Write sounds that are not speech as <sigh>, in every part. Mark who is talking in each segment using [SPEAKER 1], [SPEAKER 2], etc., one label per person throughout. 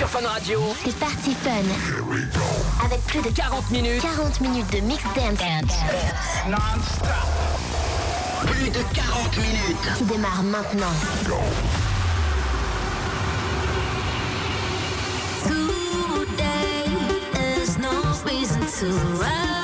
[SPEAKER 1] sur Fun Radio.
[SPEAKER 2] C'est parti fun. Avec plus de
[SPEAKER 1] 40 minutes.
[SPEAKER 2] 40 minutes de mix dance. dance. Non-stop.
[SPEAKER 1] Plus de 40 minutes.
[SPEAKER 2] Qui démarre maintenant.
[SPEAKER 3] Go. Today, there's no reason to
[SPEAKER 4] run?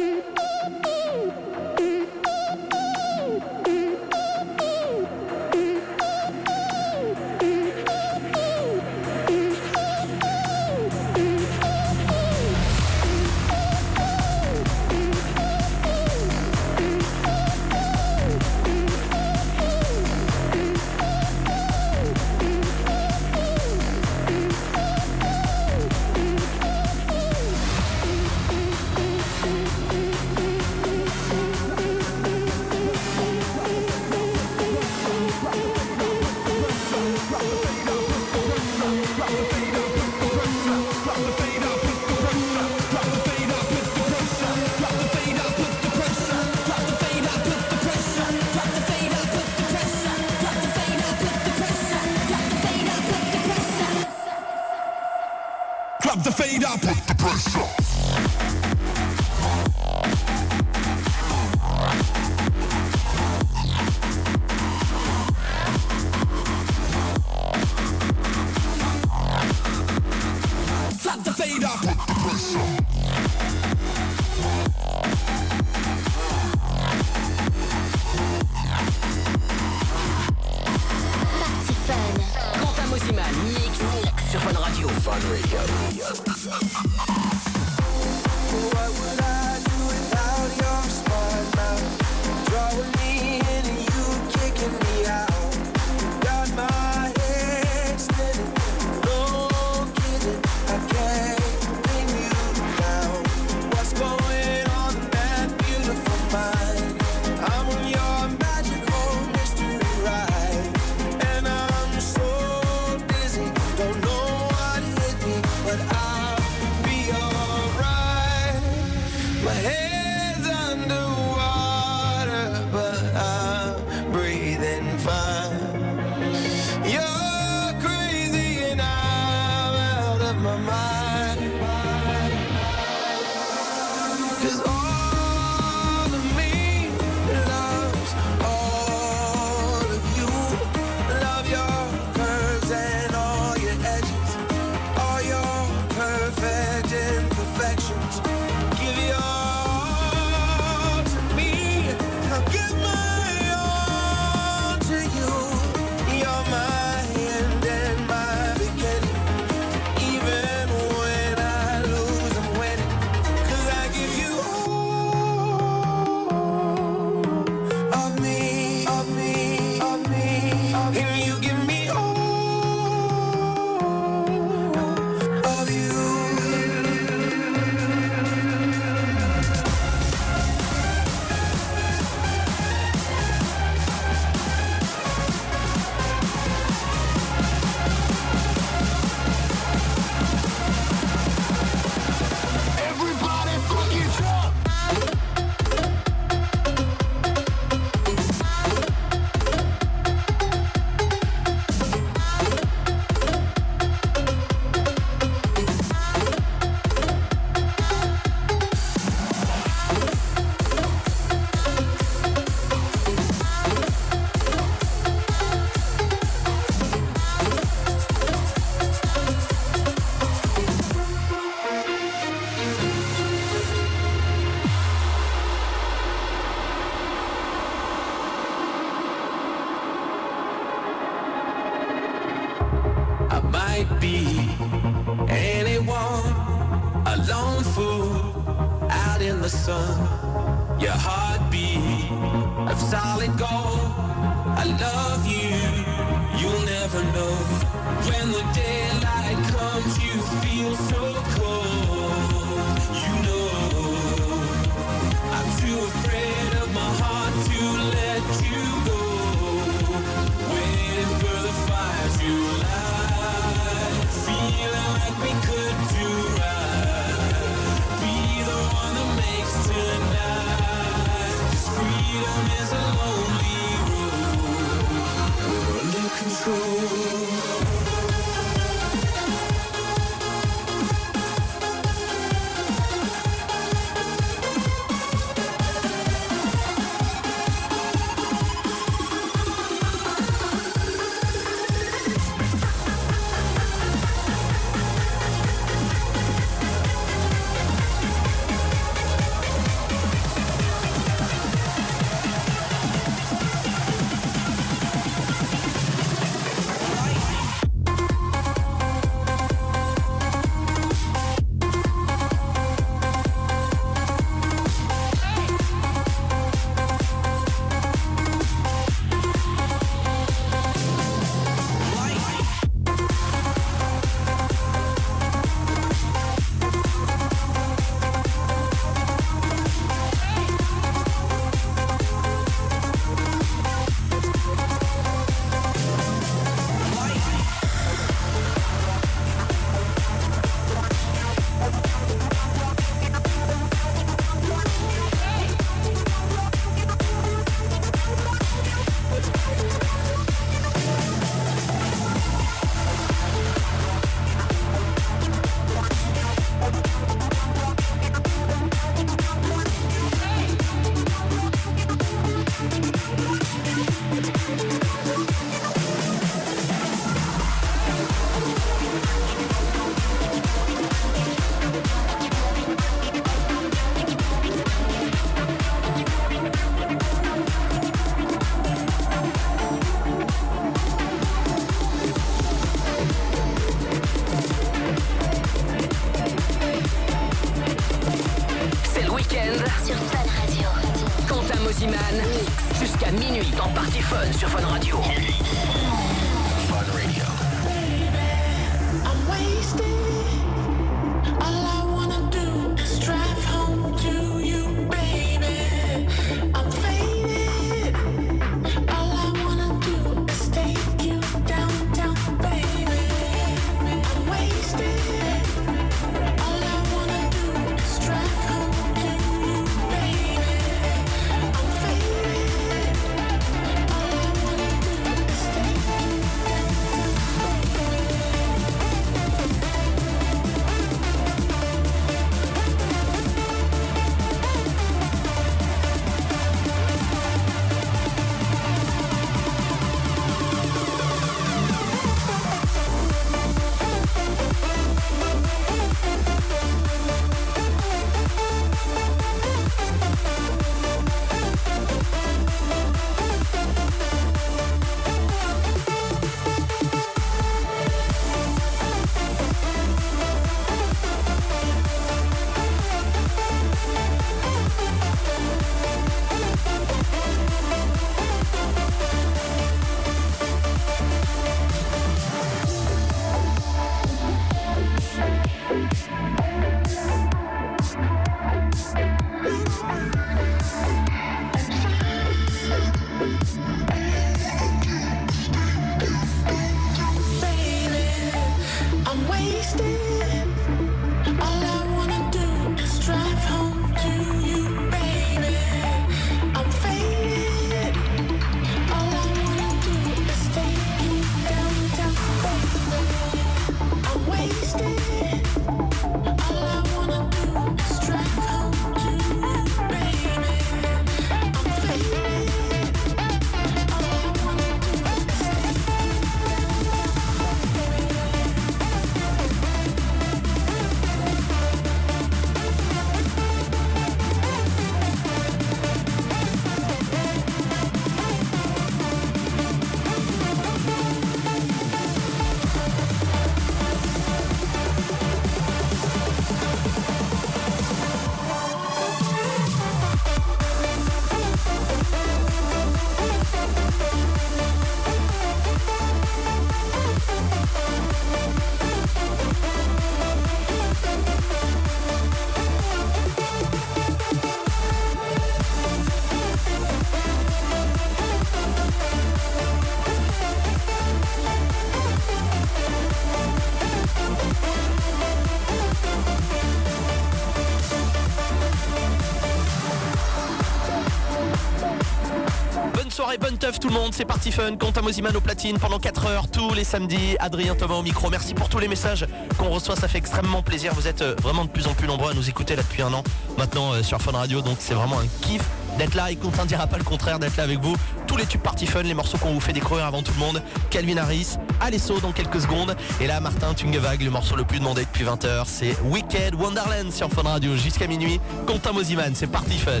[SPEAKER 4] tout le monde, c'est parti fun, Quentin Mosiman au platine pendant 4 heures tous les samedis, Adrien Thomas au micro, merci pour tous les messages qu'on reçoit, ça fait extrêmement plaisir, vous êtes euh, vraiment de plus en plus nombreux à nous écouter là depuis un an maintenant euh, sur Fun Radio, donc c'est vraiment un kiff d'être là. Et Quentin dira pas le contraire d'être là avec vous, tous les tubes party fun, les morceaux qu'on vous fait découvrir avant tout le monde, Calvin Harris, Alesso dans quelques secondes, et là Martin Tungevag, le morceau le plus demandé depuis 20h, c'est Wicked Wonderland sur Fun Radio jusqu'à minuit, Quentin Mosiman, c'est parti fun.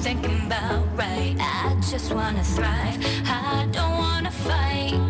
[SPEAKER 3] Thinking about right. I just wanna thrive, I don't wanna fight.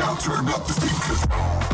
[SPEAKER 5] Now turn up
[SPEAKER 6] the speakers.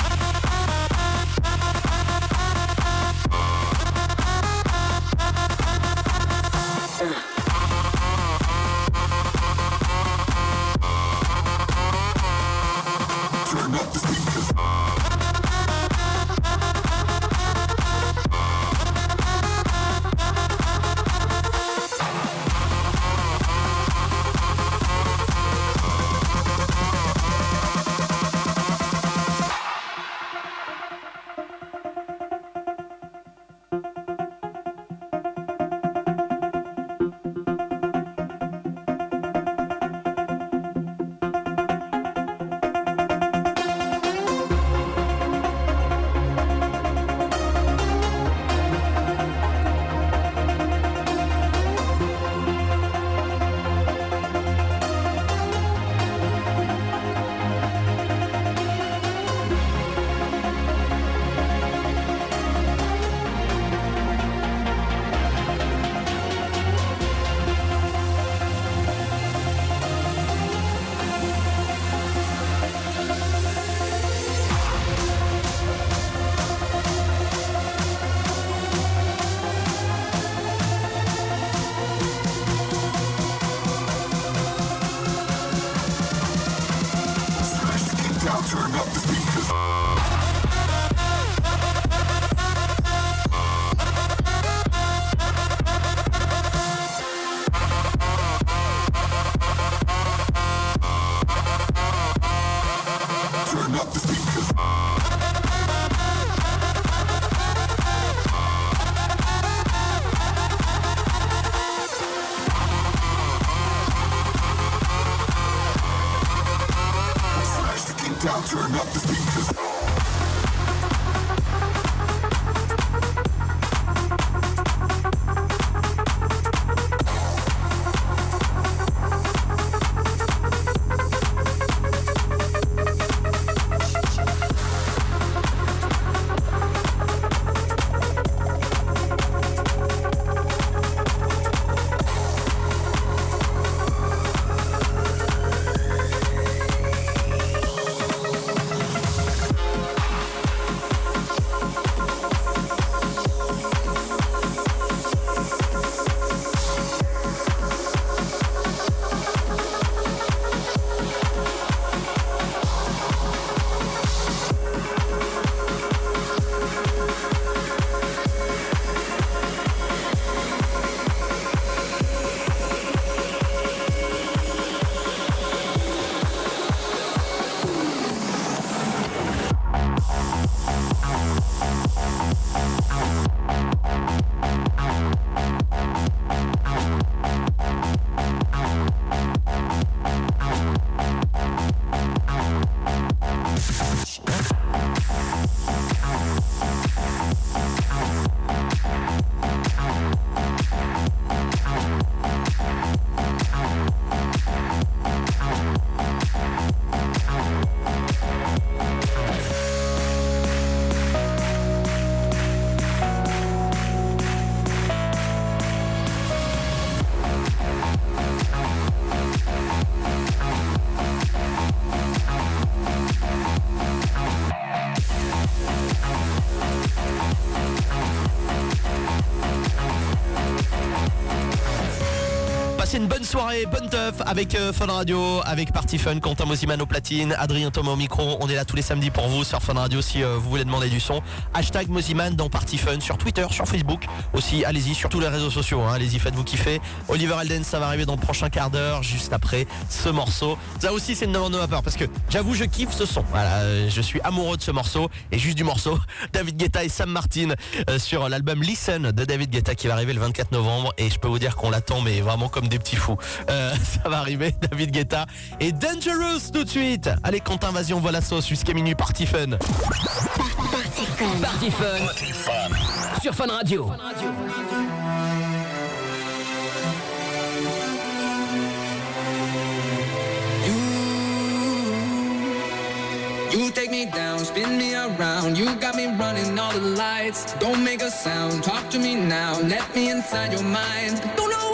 [SPEAKER 4] Une bonne avec euh, Fun Radio, avec Party Fun, Quentin Mosiman au platine, Adrien Thomas au micro. On est là tous les samedis pour vous sur Fun Radio si euh, vous voulez demander du son. Hashtag Mosiman dans Party Fun sur Twitter, sur Facebook. Aussi, allez-y sur tous les réseaux sociaux. hein. Allez-y, faites-vous kiffer. Oliver Alden, ça va arriver dans le prochain quart d'heure, juste après ce morceau. Ça aussi, c'est une demande de ma part parce que j'avoue, je kiffe ce son. Voilà, euh, je suis amoureux de ce morceau et juste du morceau. <laughs> David Guetta et Sam Martin sur l'album Listen de David Guetta qui va arriver le 24 novembre et je peux vous dire qu'on l'attend mais vraiment comme des petits fous. <laughs> ça va arriver, David Guetta et Dangerous tout de suite. Allez Quentin, vas-y on voit la sauce jusqu'à minuit, party fun.
[SPEAKER 3] Party Fun.
[SPEAKER 1] Party Fun. Sur Fun Radio.
[SPEAKER 7] You take me down, spin me around. You got me running all the lights. Don't make a sound, talk to me now. Let me inside your mind. Don't know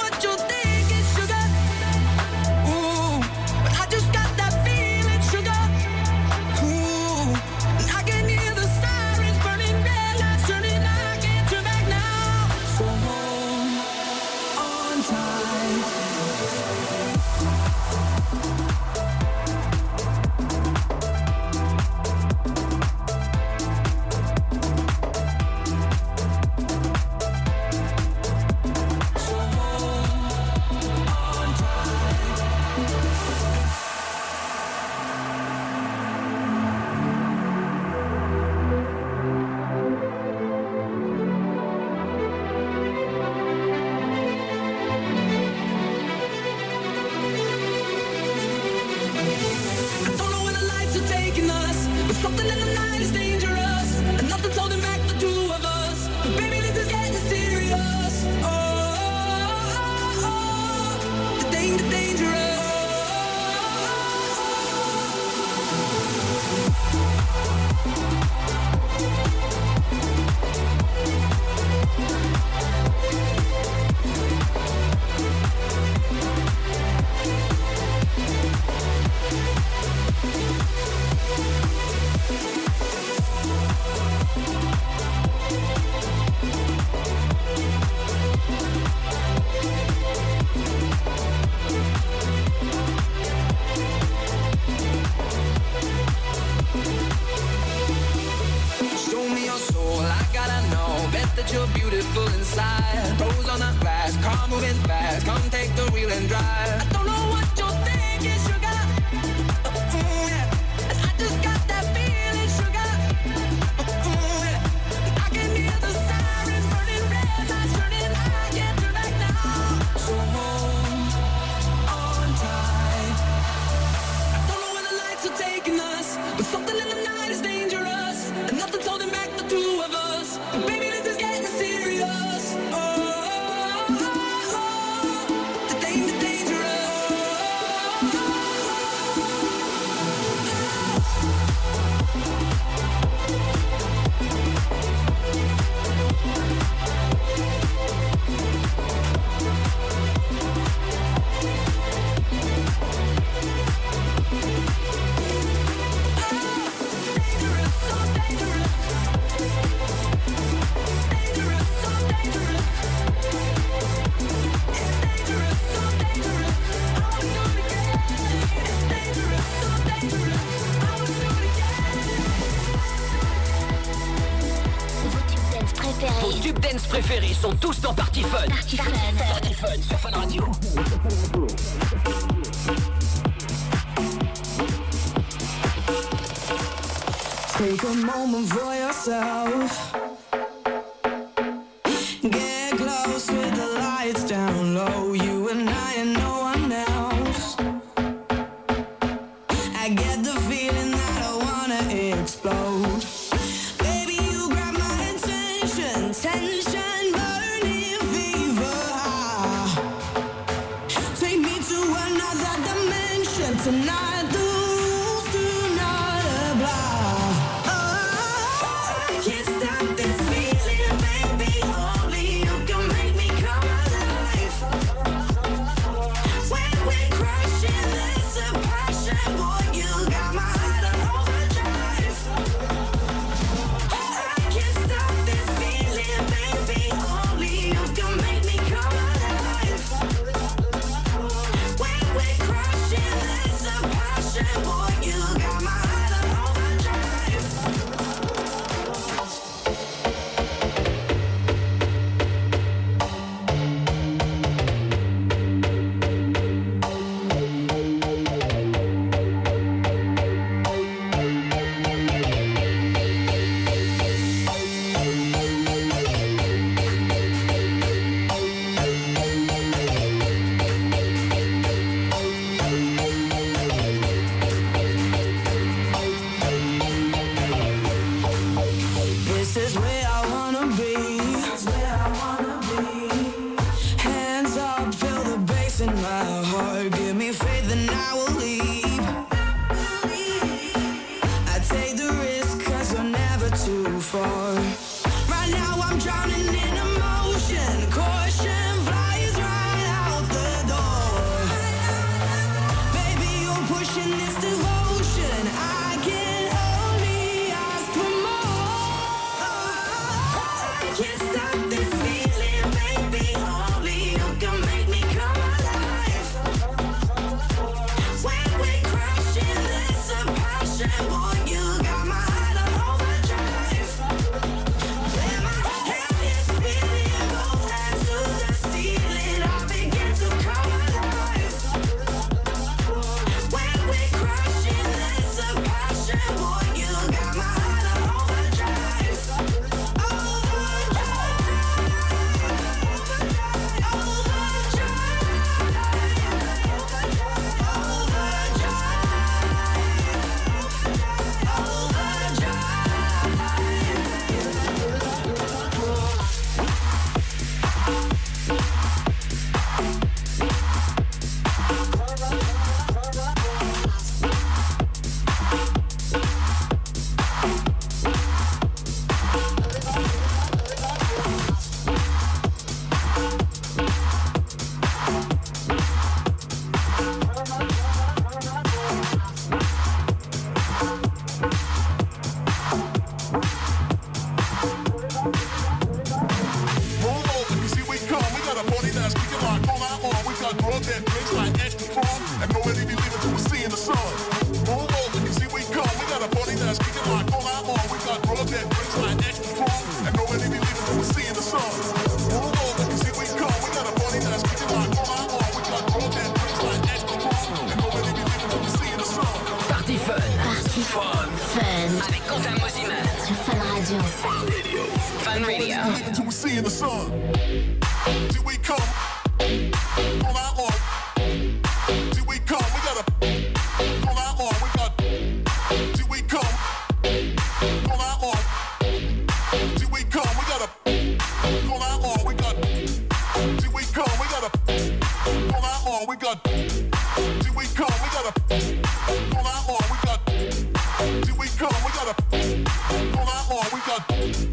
[SPEAKER 7] on.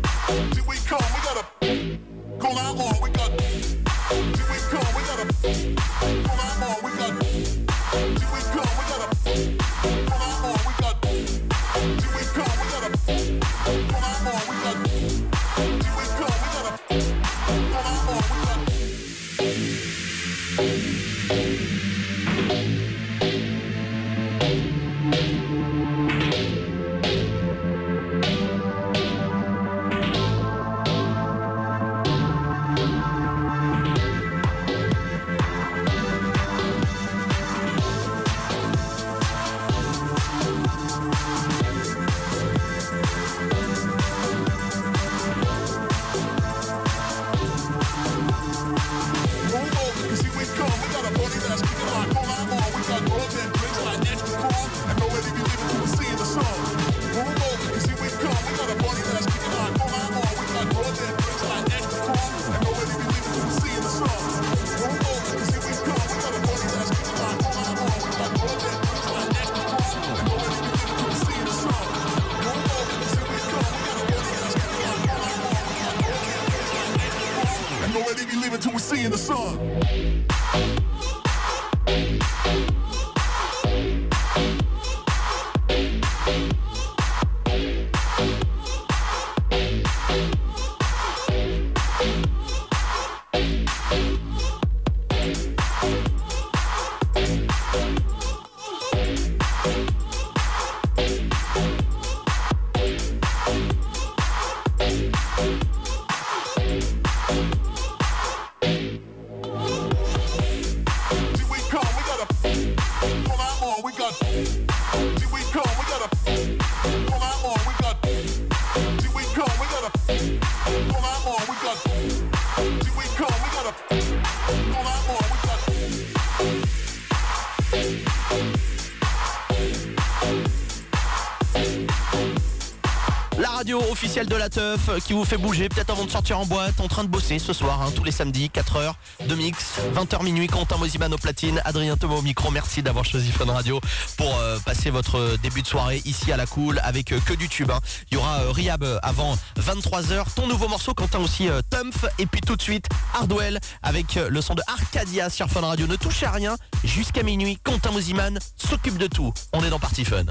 [SPEAKER 4] Officiel de la teuf euh, qui vous fait bouger peut-être avant de sortir en boîte, en train de bosser ce soir, hein, tous les samedis, 4h de mix, 20h minuit, Quentin Mosiman au platine, Adrien Thomas au micro, merci d'avoir choisi Fun Radio pour euh, passer votre début de soirée ici à la cool avec euh, que du tube. hein. Il y aura euh, Riab euh, avant 23h, ton nouveau morceau, Quentin aussi euh, Tumph, et puis tout de suite Hardwell avec euh, le son de Arcadia sur Fun Radio. Ne touchez à rien, jusqu'à minuit, Quentin Mosiman s'occupe de tout. On est dans Party Fun.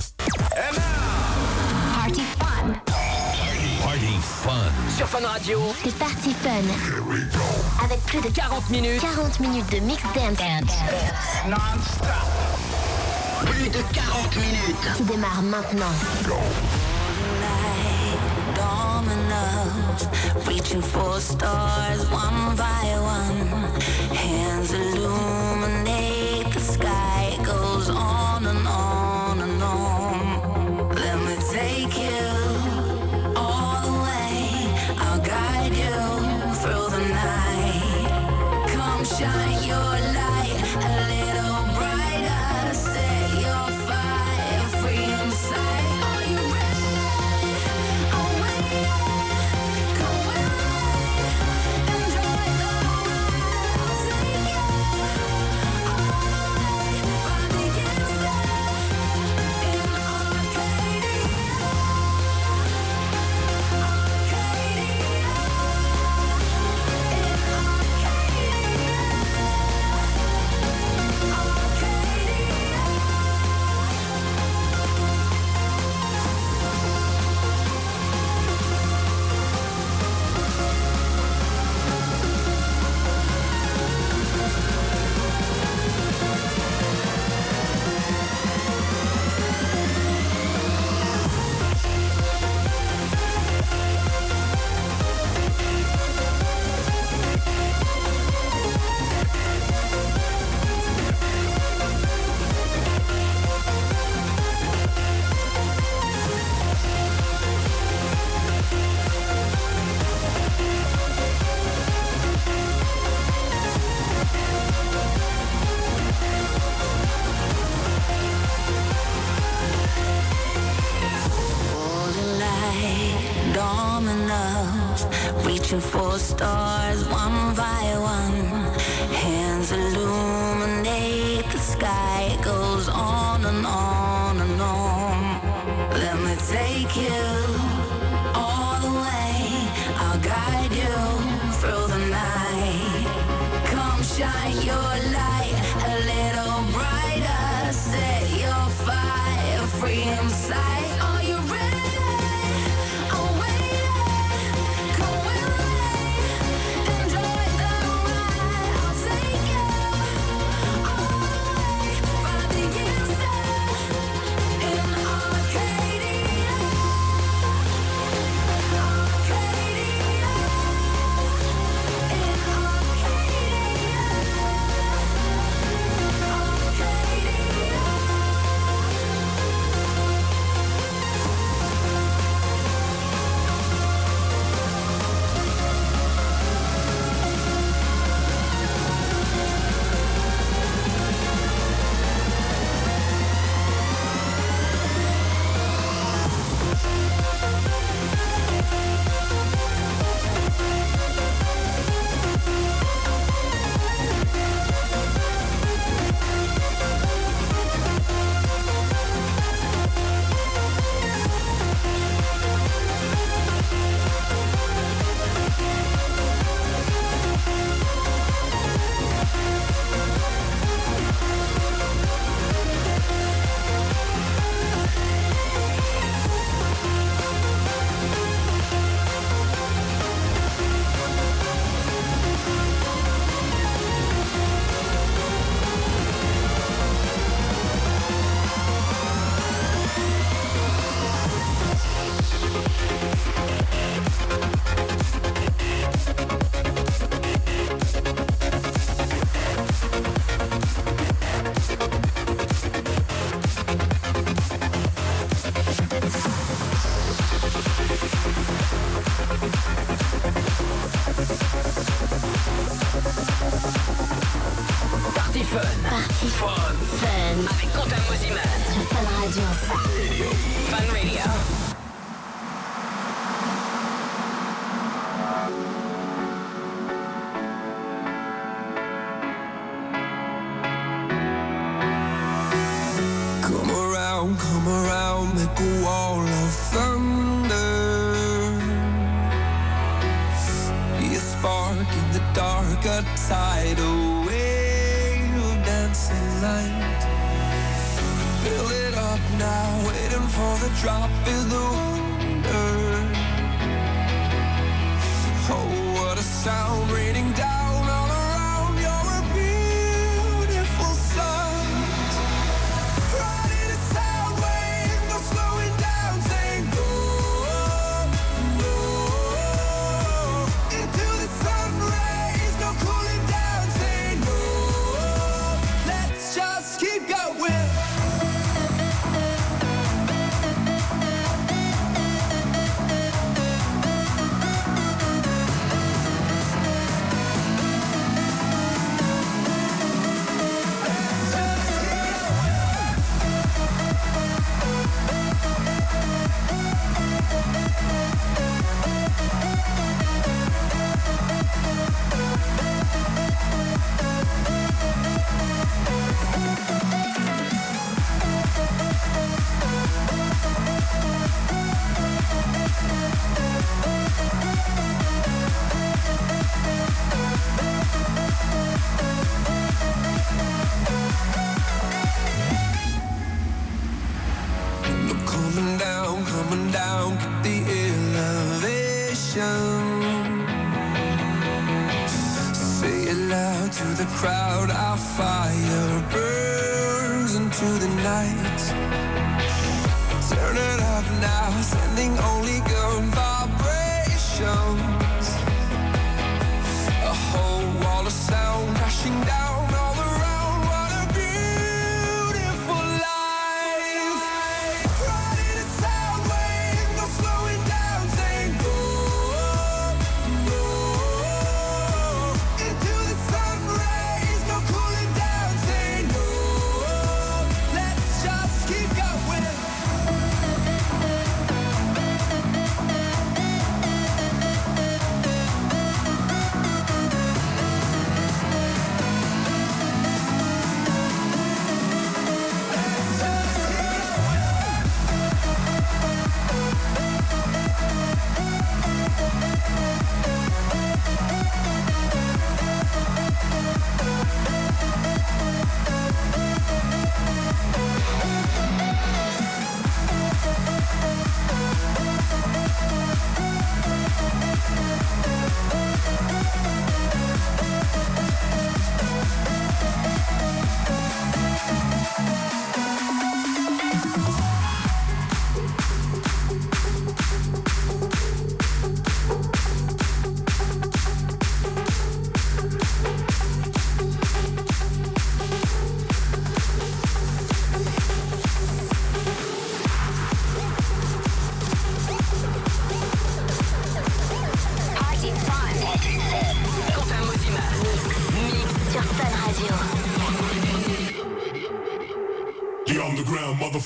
[SPEAKER 8] Sur Fun Radio,
[SPEAKER 2] C'est Party Fun. Avec plus de
[SPEAKER 8] 40 minutes.
[SPEAKER 2] 40 minutes de mix dance
[SPEAKER 8] Plus de 40 minutes.
[SPEAKER 2] qui démarre maintenant.
[SPEAKER 3] dominoes, reaching for stars one by one. Hands illuminate the sky,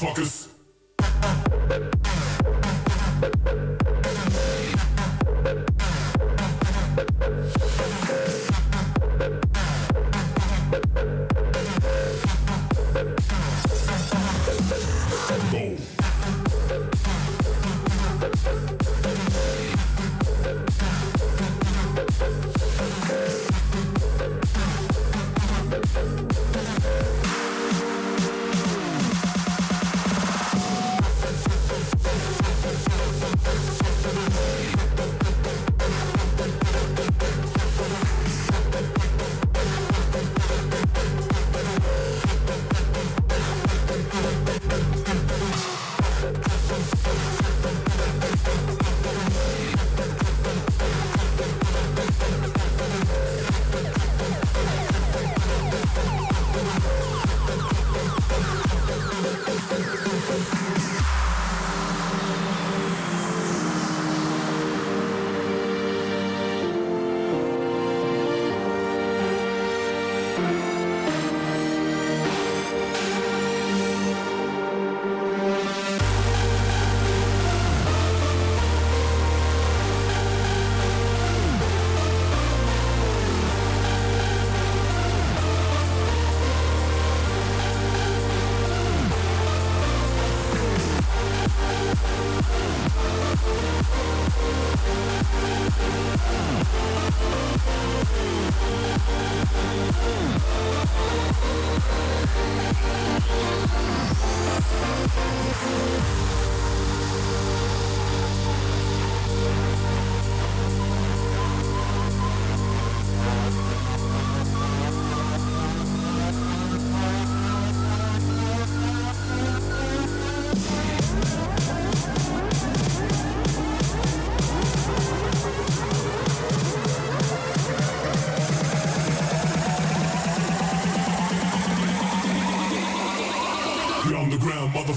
[SPEAKER 9] motherfuckers.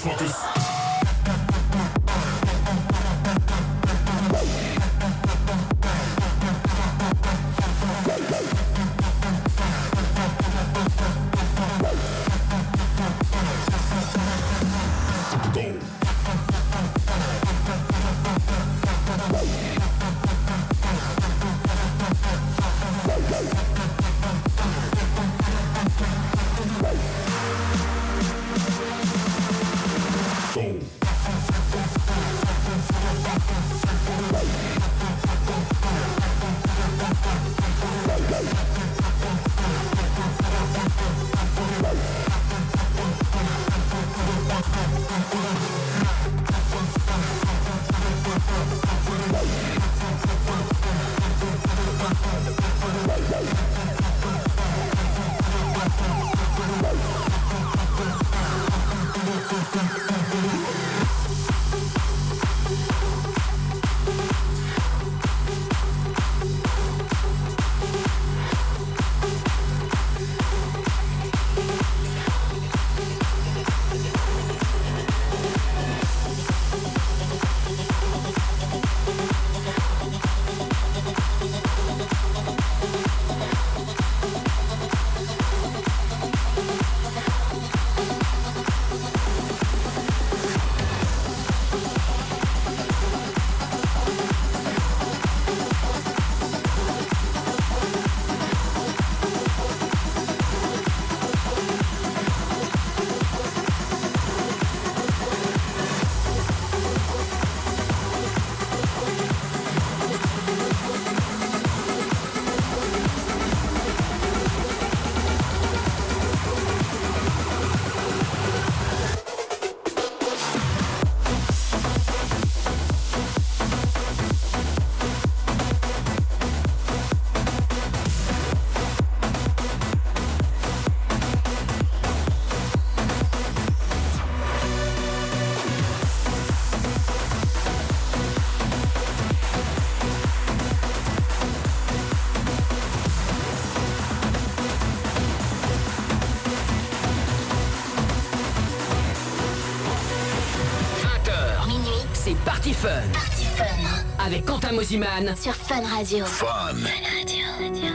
[SPEAKER 6] Motherfuckers.
[SPEAKER 1] Quentin Mosiman.
[SPEAKER 3] Sur Fun Radio.
[SPEAKER 7] Fun.
[SPEAKER 10] I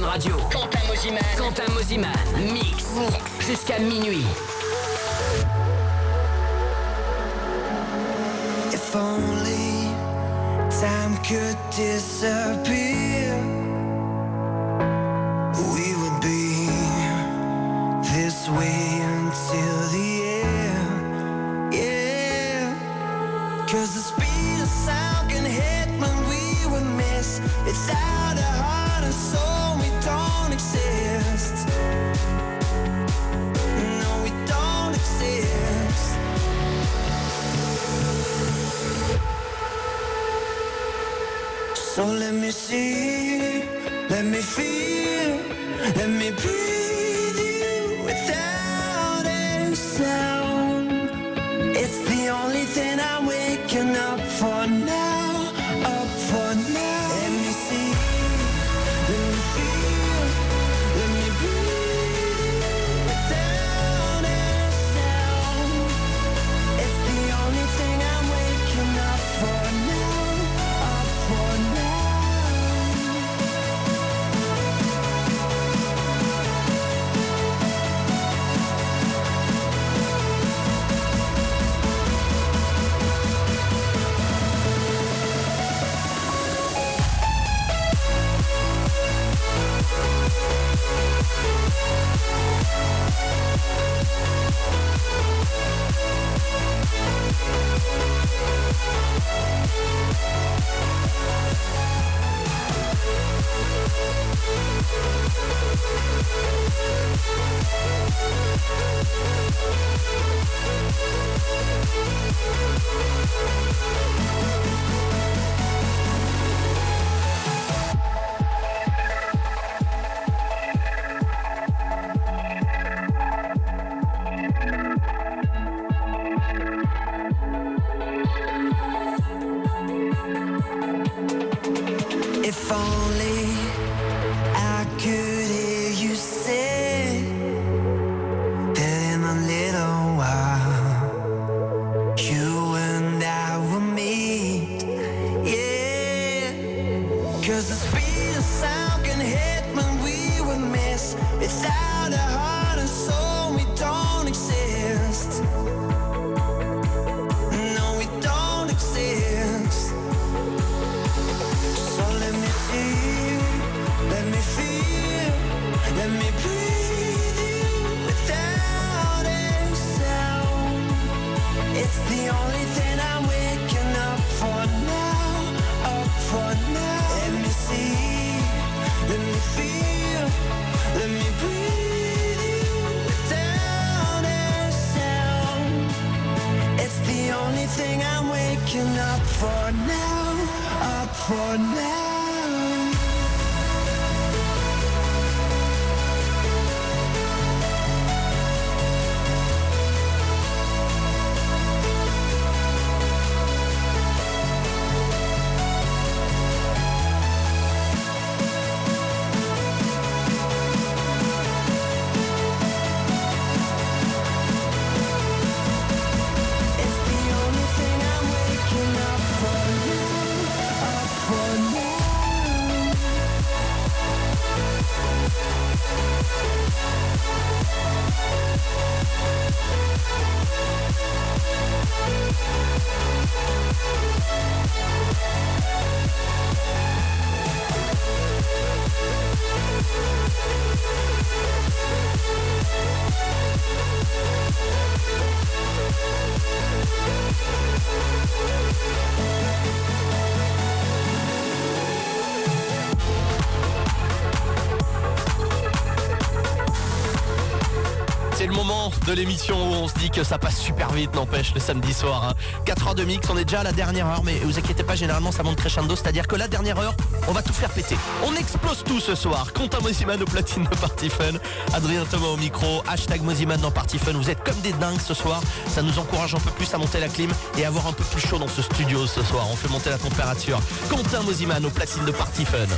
[SPEAKER 1] Fun Radio. Quentin Moziman. Quentin Moziman. Mix. Jusqu'à minuit.
[SPEAKER 10] Me feel,
[SPEAKER 4] de l'émission où on se dit que ça passe super vite, n'empêche, le samedi soir. 4 heures de mix, on est déjà à la dernière heure, mais vous inquiétez pas, généralement ça monte crescendo, c'est-à-dire que la dernière heure, on va tout faire péter. On explose tout ce soir. Quentin Mosiman au platine de Party Fun, Adrien Thomas au micro, hashtag Mosiman dans Party Fun. Vous êtes comme des dingues ce soir, ça nous encourage un peu plus à monter la clim et avoir un peu plus chaud dans ce studio ce soir. On fait monter la température. Quentin Mosiman au platine de Party Fun.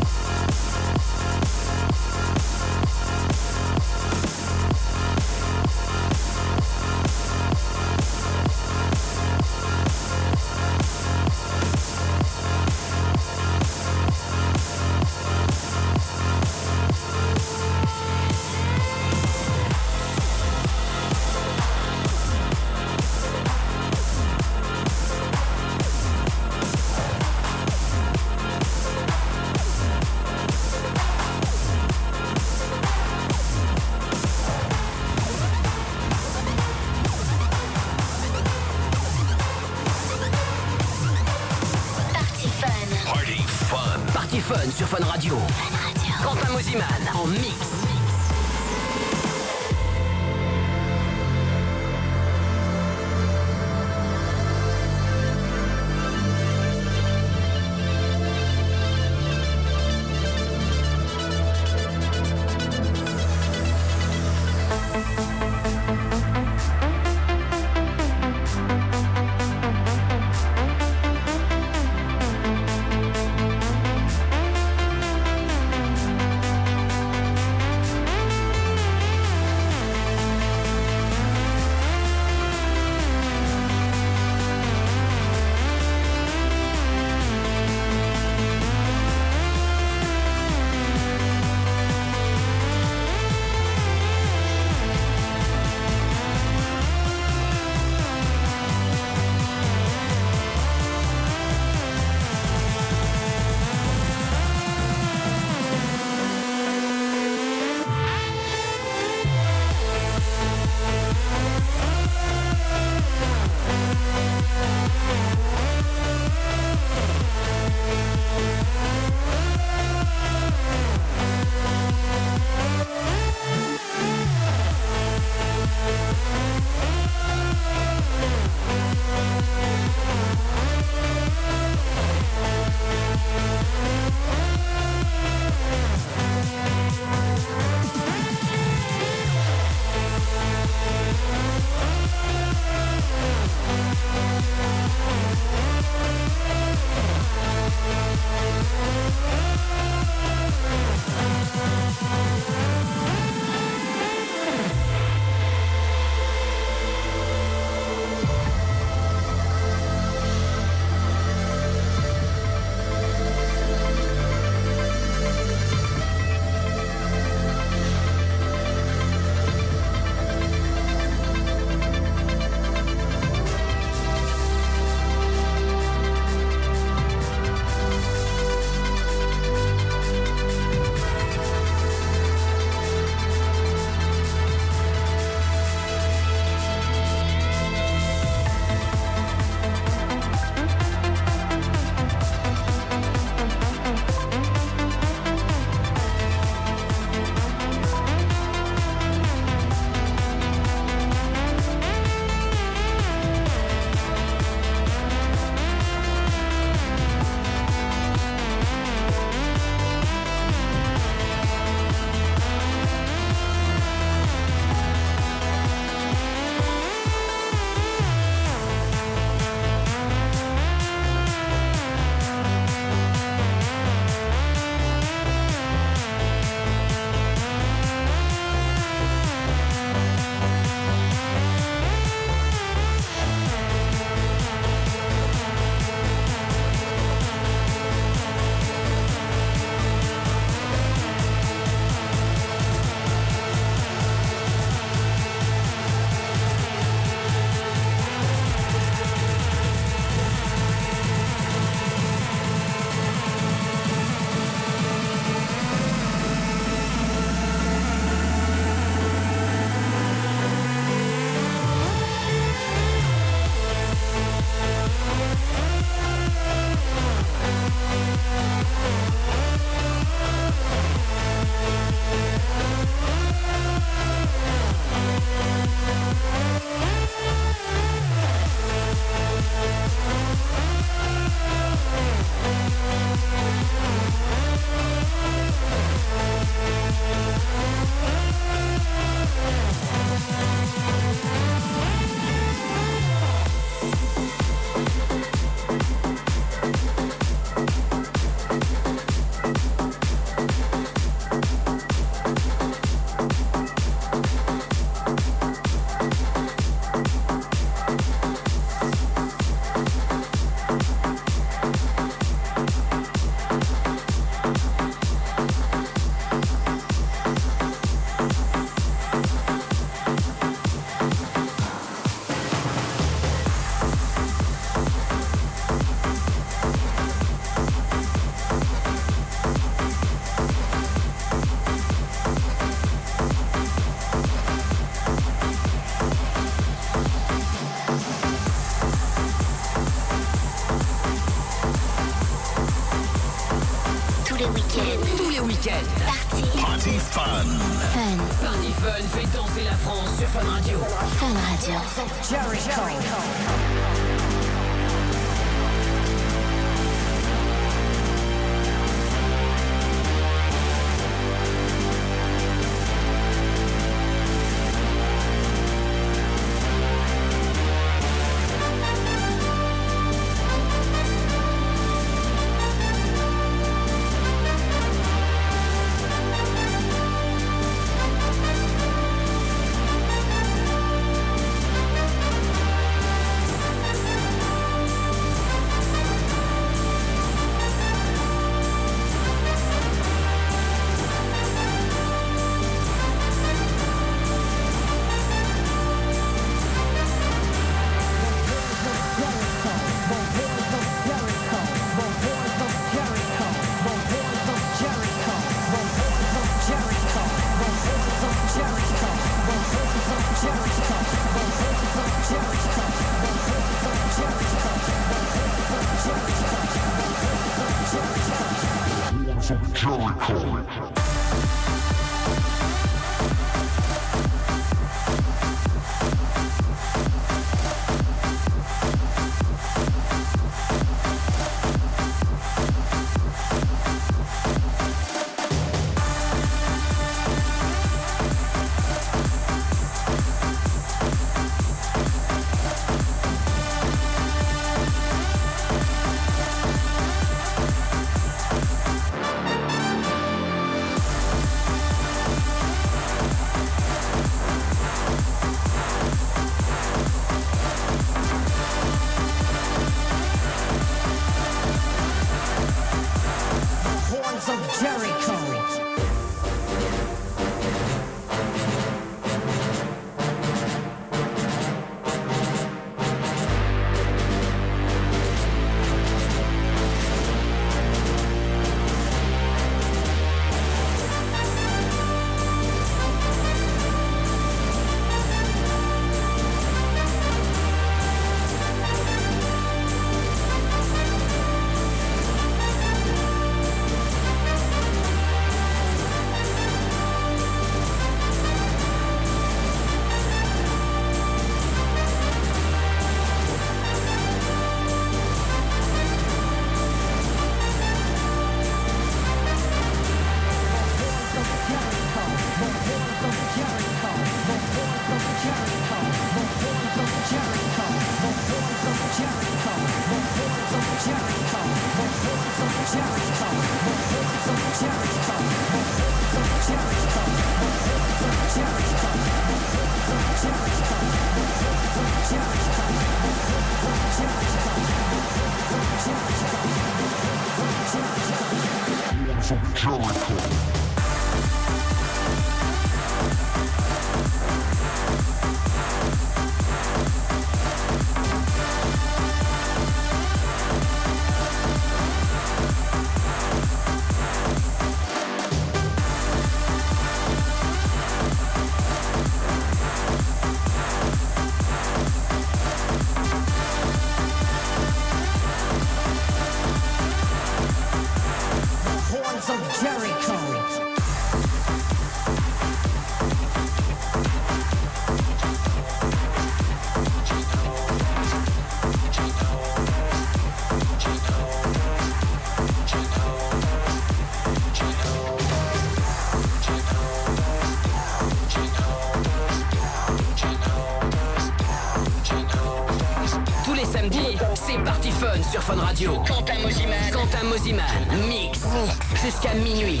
[SPEAKER 1] Jusqu'à minuit.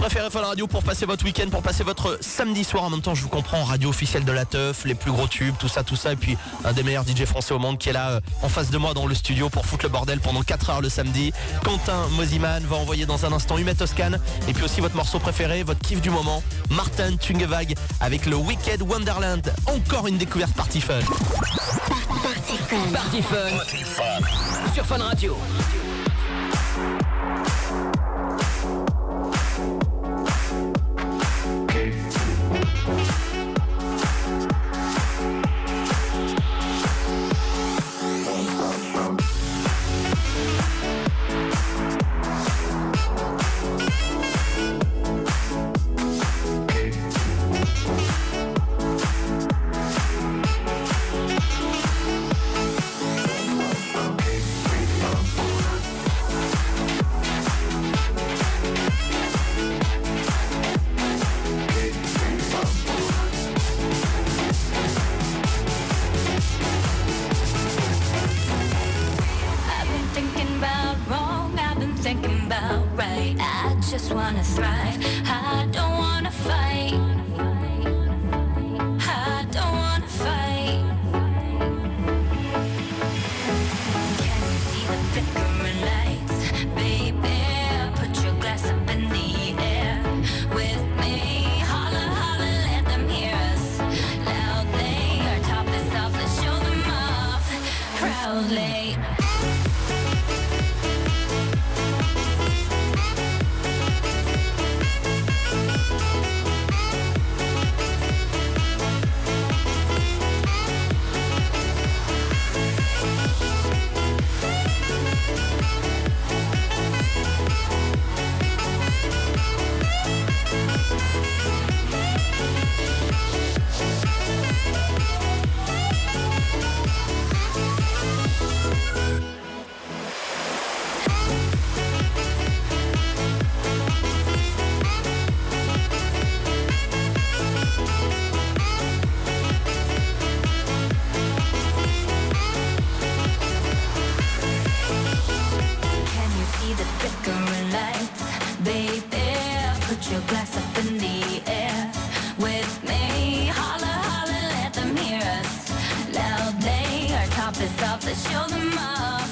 [SPEAKER 4] Préférer Fun Radio pour passer votre week-end, pour passer votre samedi soir. En même temps, je vous comprends, radio officielle de la teuf, les plus gros tubes, tout ça, tout ça. Et puis un des meilleurs DJ français au monde qui est là euh, en face de moi dans le studio pour foutre le bordel pendant 4 heures le samedi. Quentin Mosiman va envoyer dans un instant Humet Toscan. Et puis aussi votre morceau préféré, votre kiff du moment, Martin Tungevag avec le Wicked Wonderland. Encore une découverte party fun.
[SPEAKER 1] Party Fun. Sur Fun Radio.
[SPEAKER 3] Put your glass up in the air with me. Holla, holla, let them hear us Loud, loudly. Our top is off, let's show them off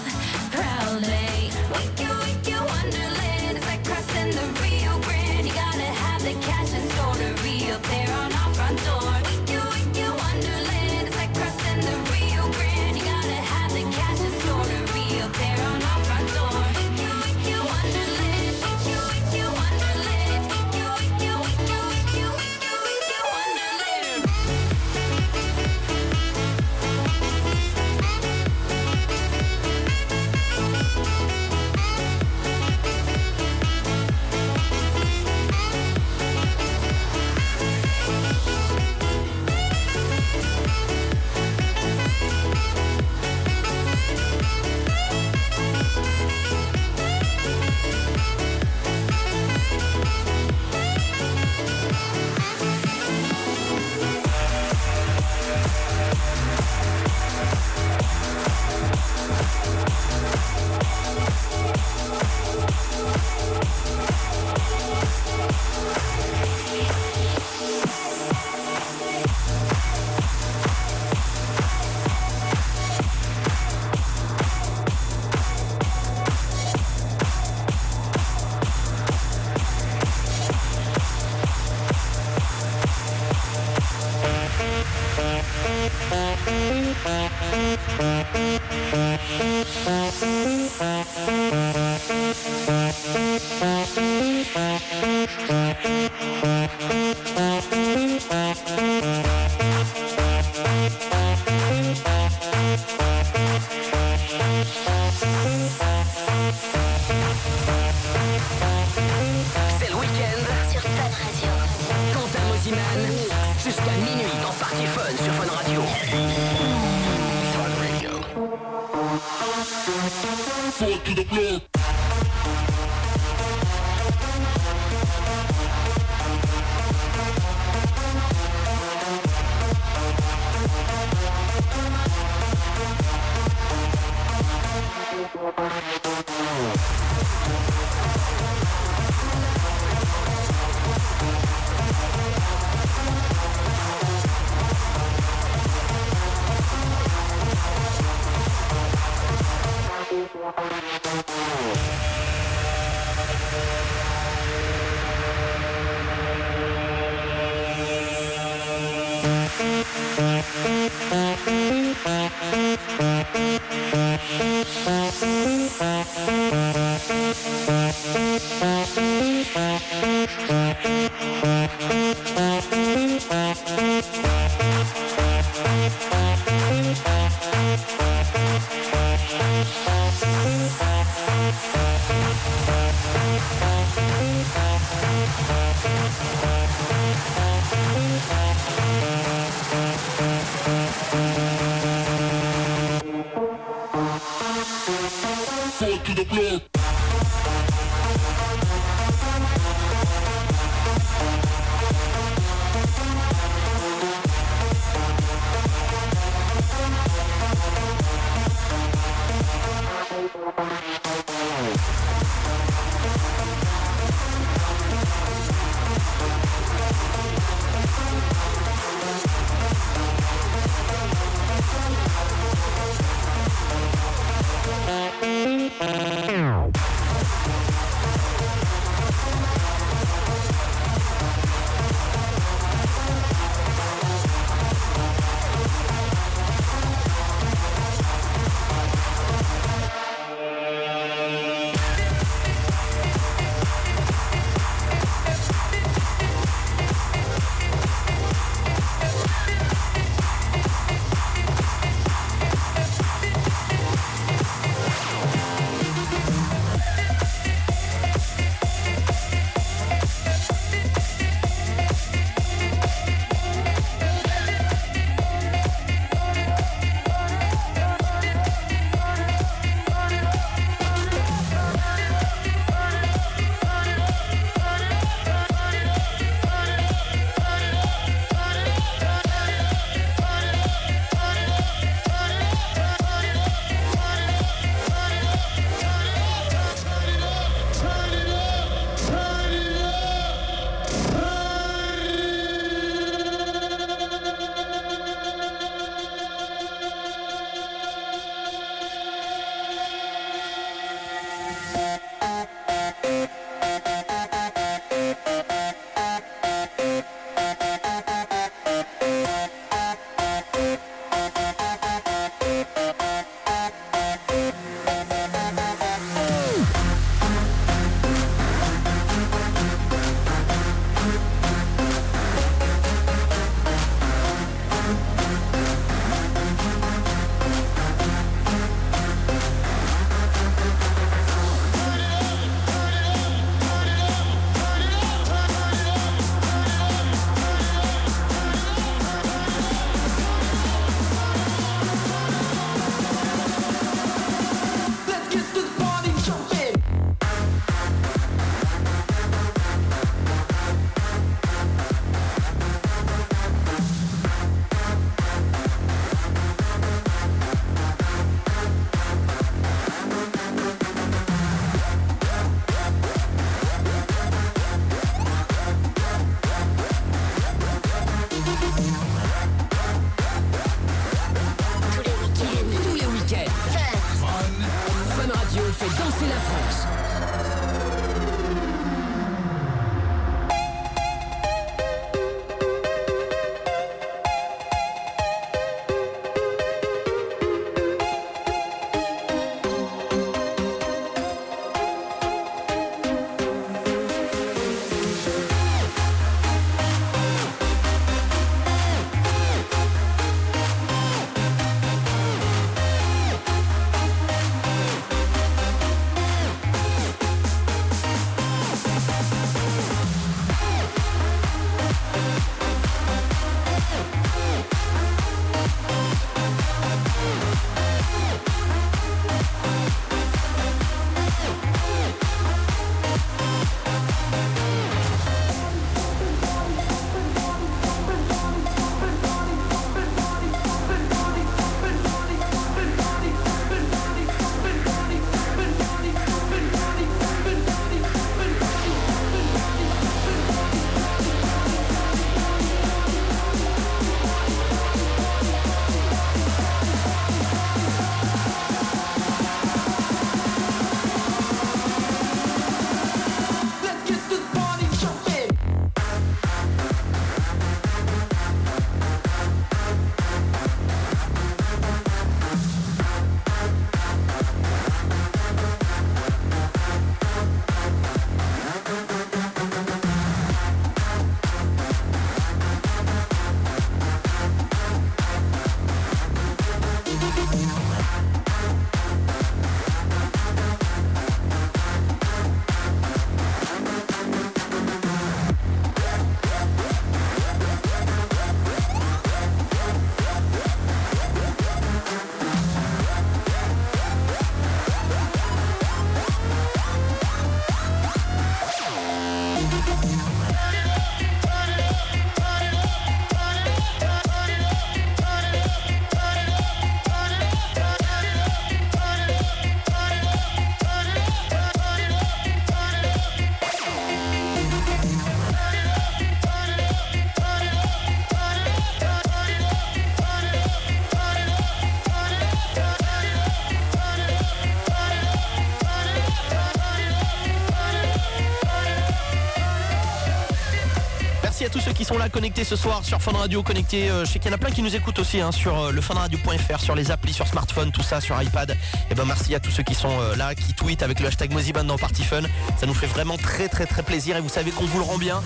[SPEAKER 4] connectés ce soir sur Fun Radio, connectés. euh, je sais qu'il y en a plein qui nous écoutent aussi hein, sur euh, le funradio.fr, sur les applis, sur smartphone, tout ça, sur iPad. Et ben merci à tous ceux qui sont euh, là, qui tweetent avec le hashtag Moziban dans Party Fun. Ça nous fait vraiment très très très plaisir et vous savez qu'on vous le rend bien.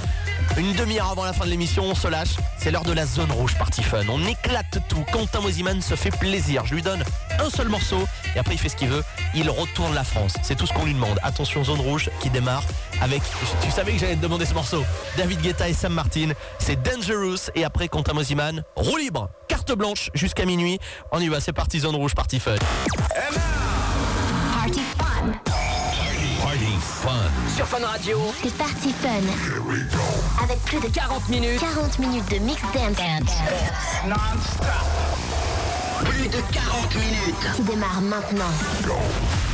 [SPEAKER 4] Une demi-heure avant la fin de l'émission, on se lâche. C'est l'heure de la zone rouge Party Fun. On éclate tout. Quentin Moziman se fait plaisir. Je lui donne un seul morceau et après il fait ce qu'il veut. Il retourne la France. C'est tout ce qu'on lui demande. Attention, zone rouge qui démarre avec. Tu savais que j'allais te demander ce morceau. David Guetta et Sam Martin. C'est Dangerous et après Quentin Moziman. Roue libre. Carte blanche jusqu'à minuit. On y va. C'est parti zone rouge Party Fun.
[SPEAKER 3] Party Fun.
[SPEAKER 1] Party Fun. Sur Fun Radio.
[SPEAKER 3] C'est Party Fun. Avec plus de
[SPEAKER 1] 40 minutes.
[SPEAKER 3] 40 minutes de mix dance.
[SPEAKER 1] Plus de 40 minutes.
[SPEAKER 3] Qui démarre maintenant.
[SPEAKER 11] Thank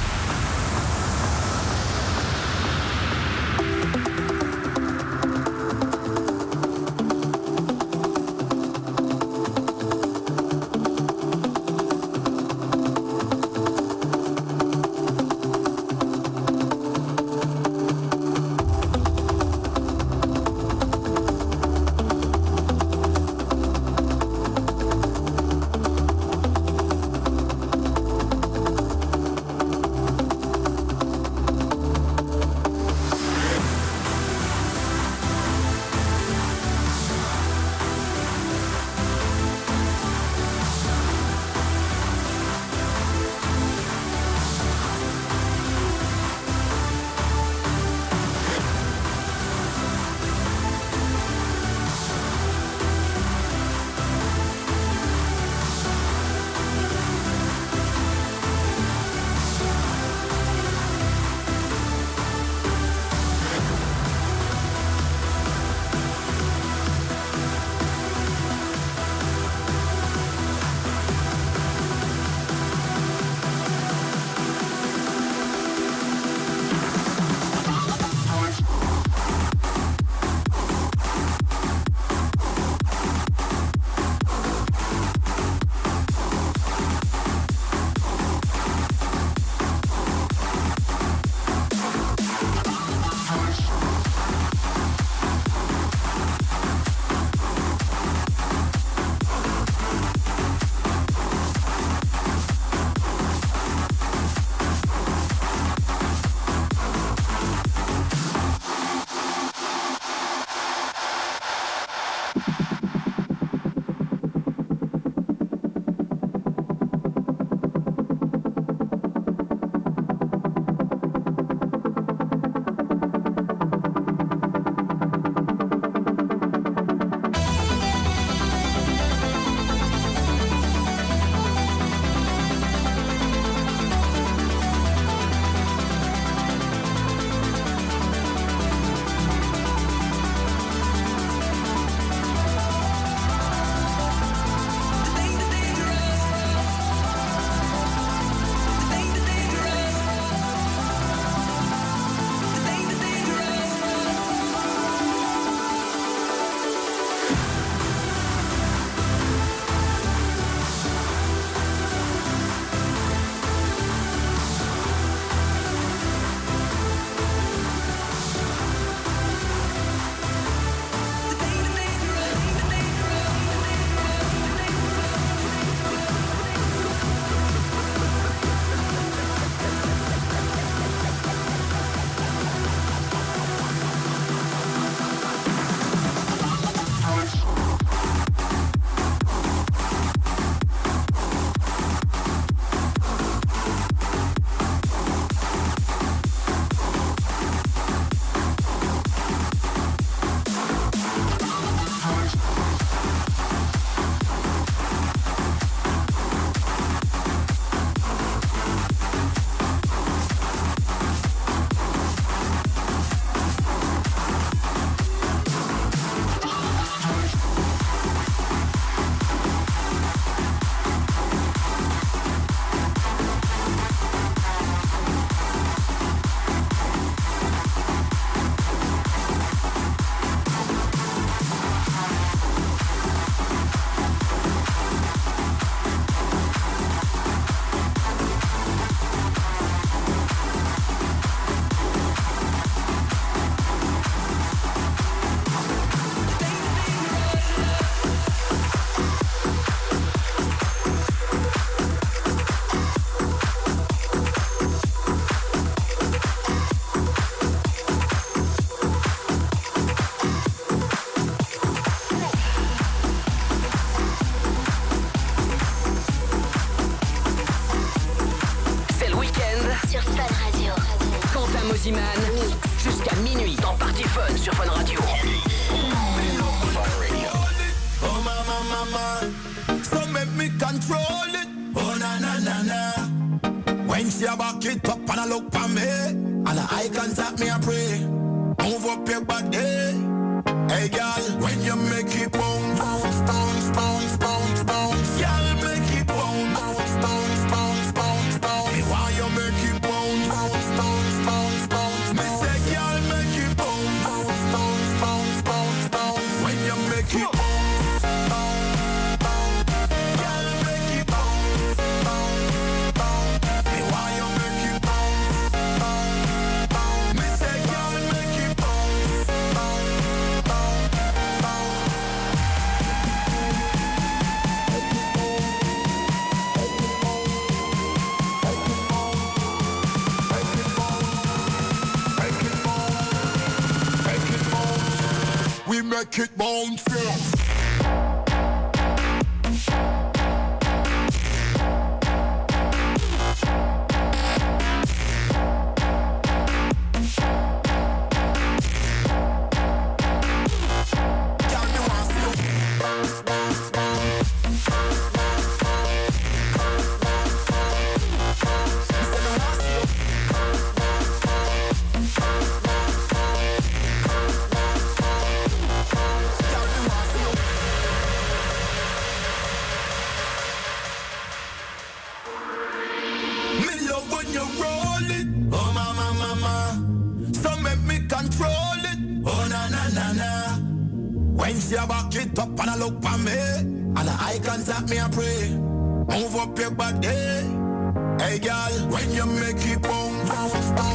[SPEAKER 11] when you make it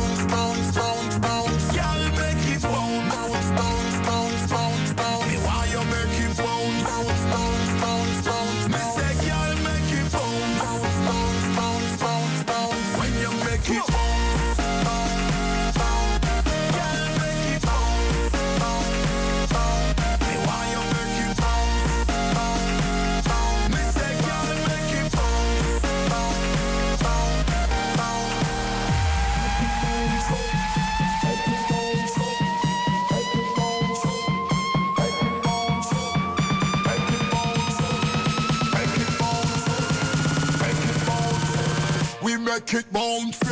[SPEAKER 11] We make it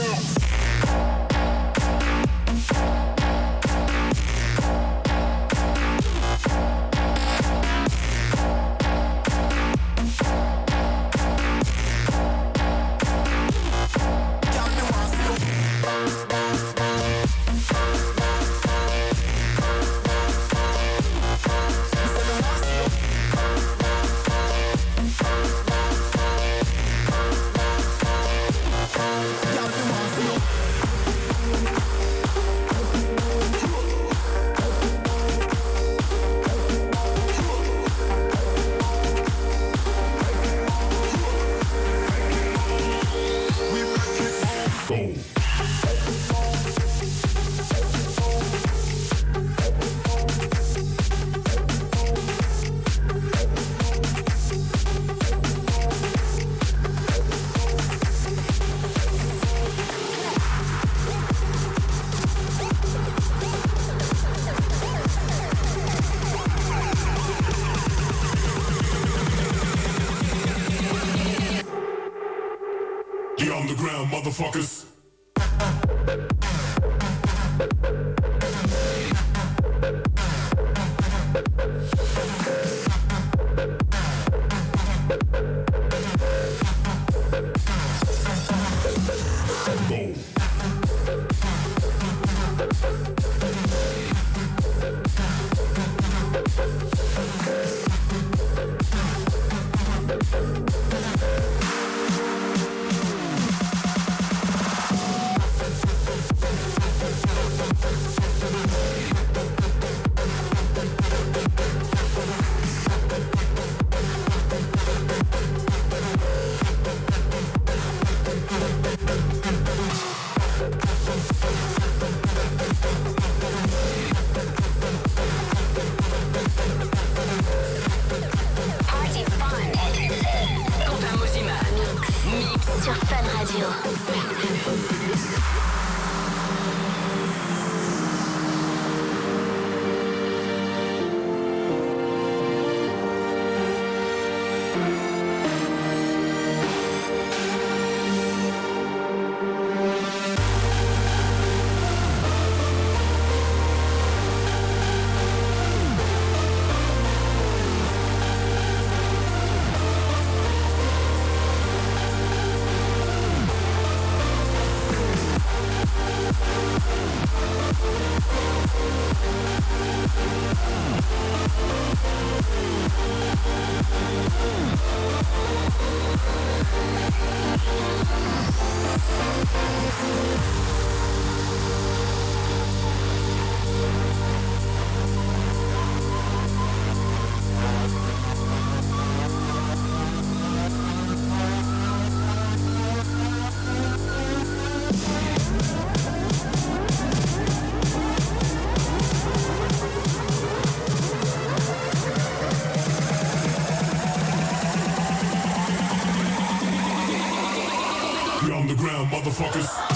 [SPEAKER 12] motherfuckers.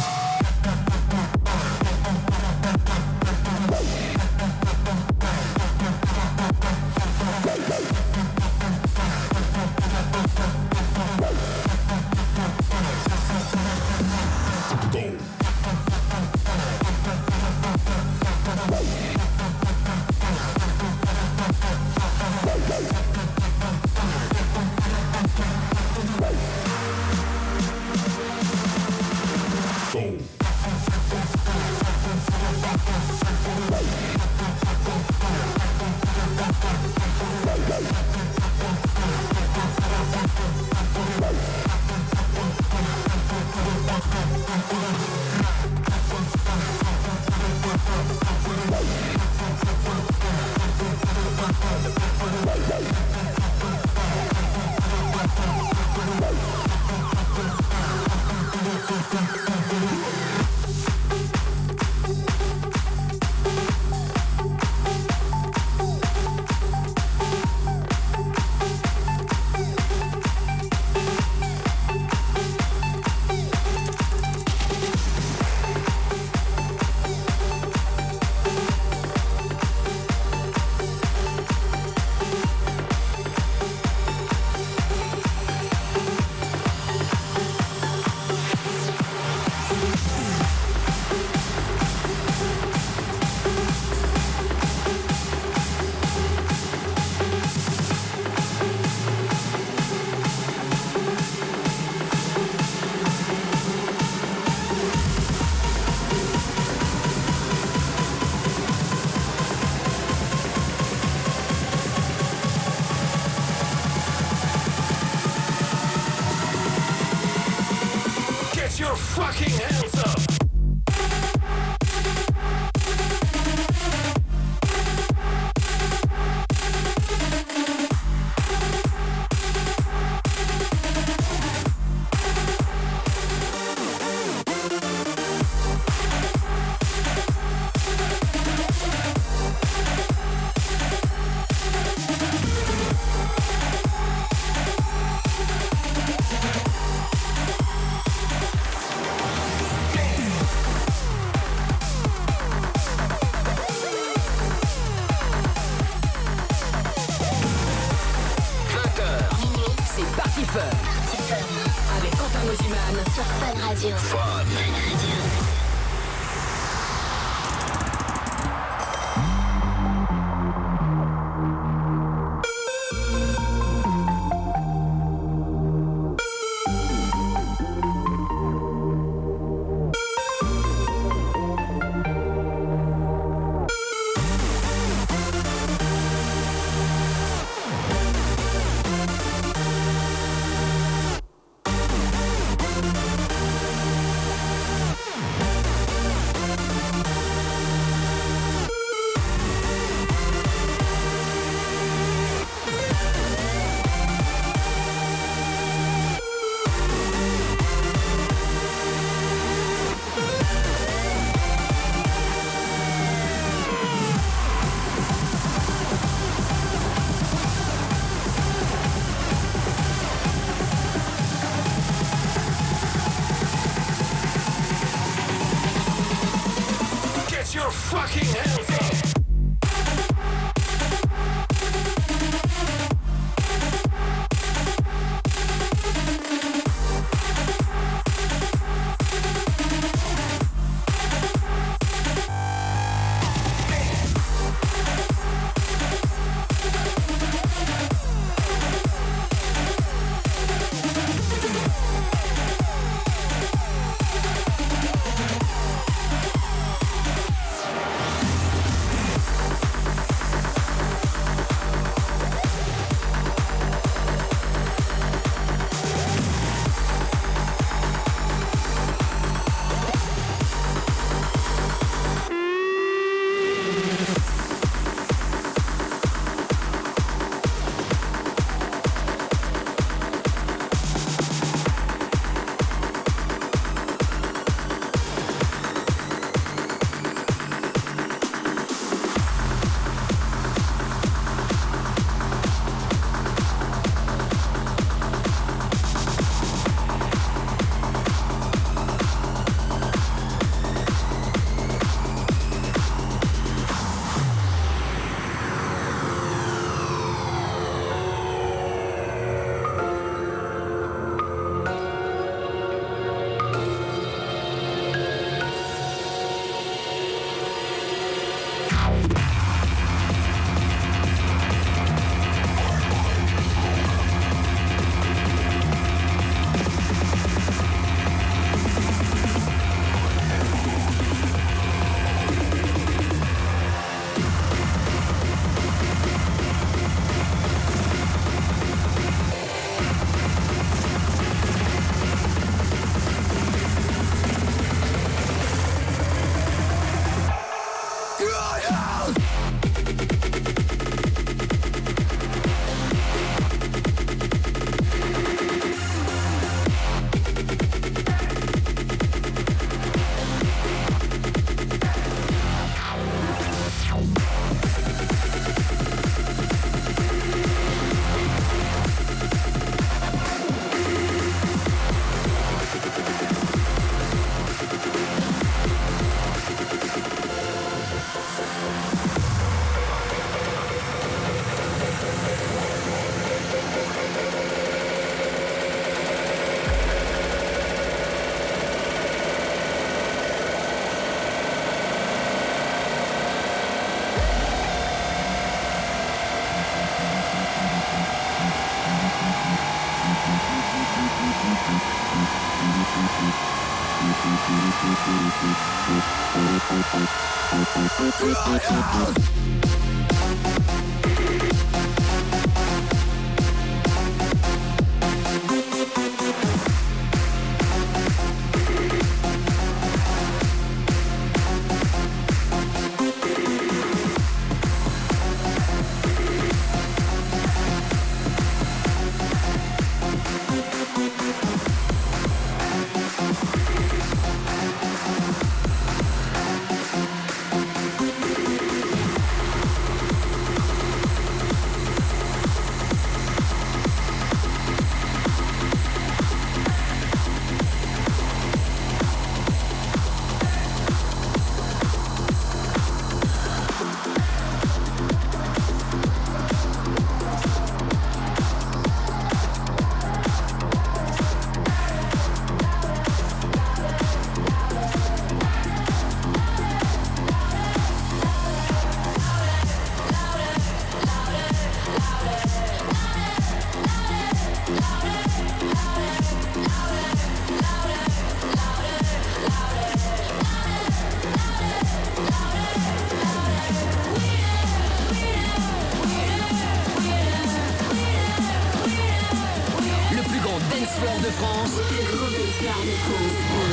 [SPEAKER 1] France.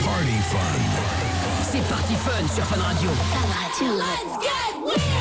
[SPEAKER 8] Party fun.
[SPEAKER 1] C'est Party Fun sur Fun Radio.
[SPEAKER 3] Let's get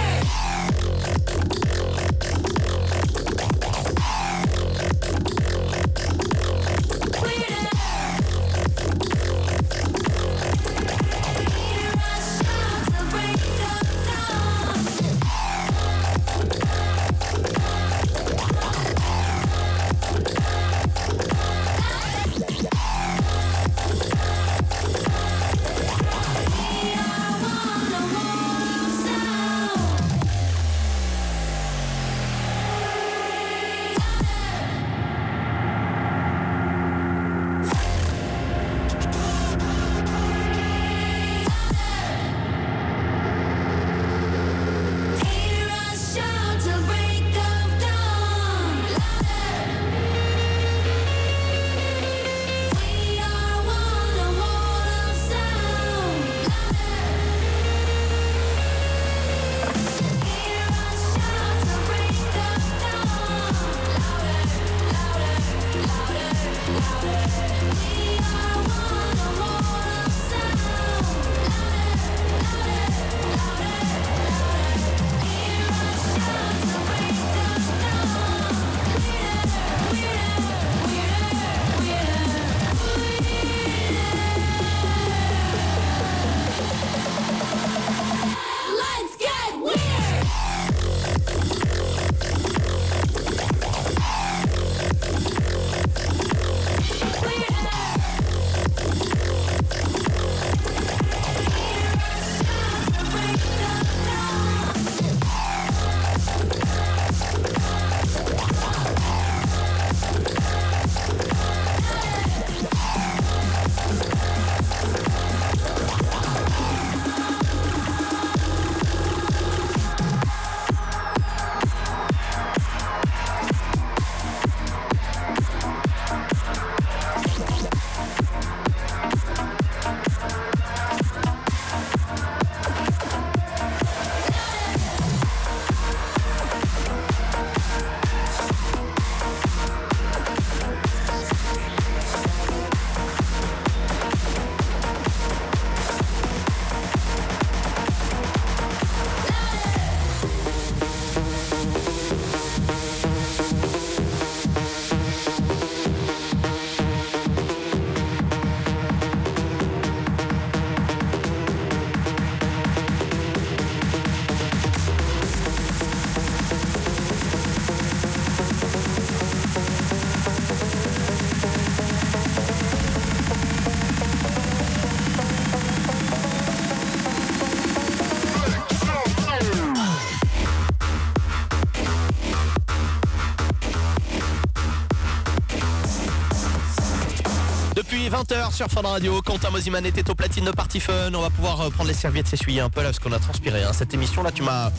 [SPEAKER 4] 20h sur Fun Radio. Quentin Mosiman était au platine de Party Fun. On va pouvoir euh, prendre les serviettes, s'essuyer un peu là parce qu'on a transpiré. hein. Cette émission là, tu m'as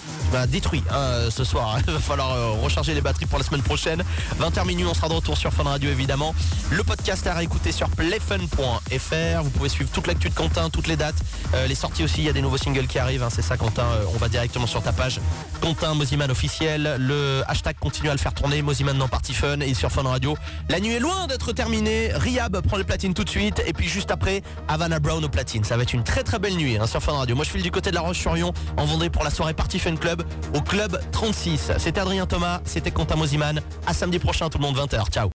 [SPEAKER 4] détruit hein, euh, ce soir. <laughs> Il va falloir euh, recharger les batteries pour la semaine prochaine. 20h minuit, on sera de retour sur Fun Radio évidemment. Le podcast à réécouter sur playfun.fr. Vous pouvez suivre toute l'actu de Quentin, toutes les dates, les sorties aussi. Il y a des nouveaux singles qui arrivent. hein. C'est ça, Quentin. On va directement sur ta page. Quentin Mosiman officiel. Le hashtag continue à le faire tourner. Mosiman dans Party Fun et sur Fun Radio. La nuit est loin d'être terminée. Riab prend les platines tout de suite. Et puis juste après, Havana Brown au platine. Ça va être une très très belle nuit hein, sur Fun Radio. Moi je file du côté de la Roche-sur-Yon en Vendée pour la soirée Party Fun Club au Club 36. C'était Adrien Thomas, c'était Quentin Mosiman. À samedi prochain tout le monde 20h. Ciao.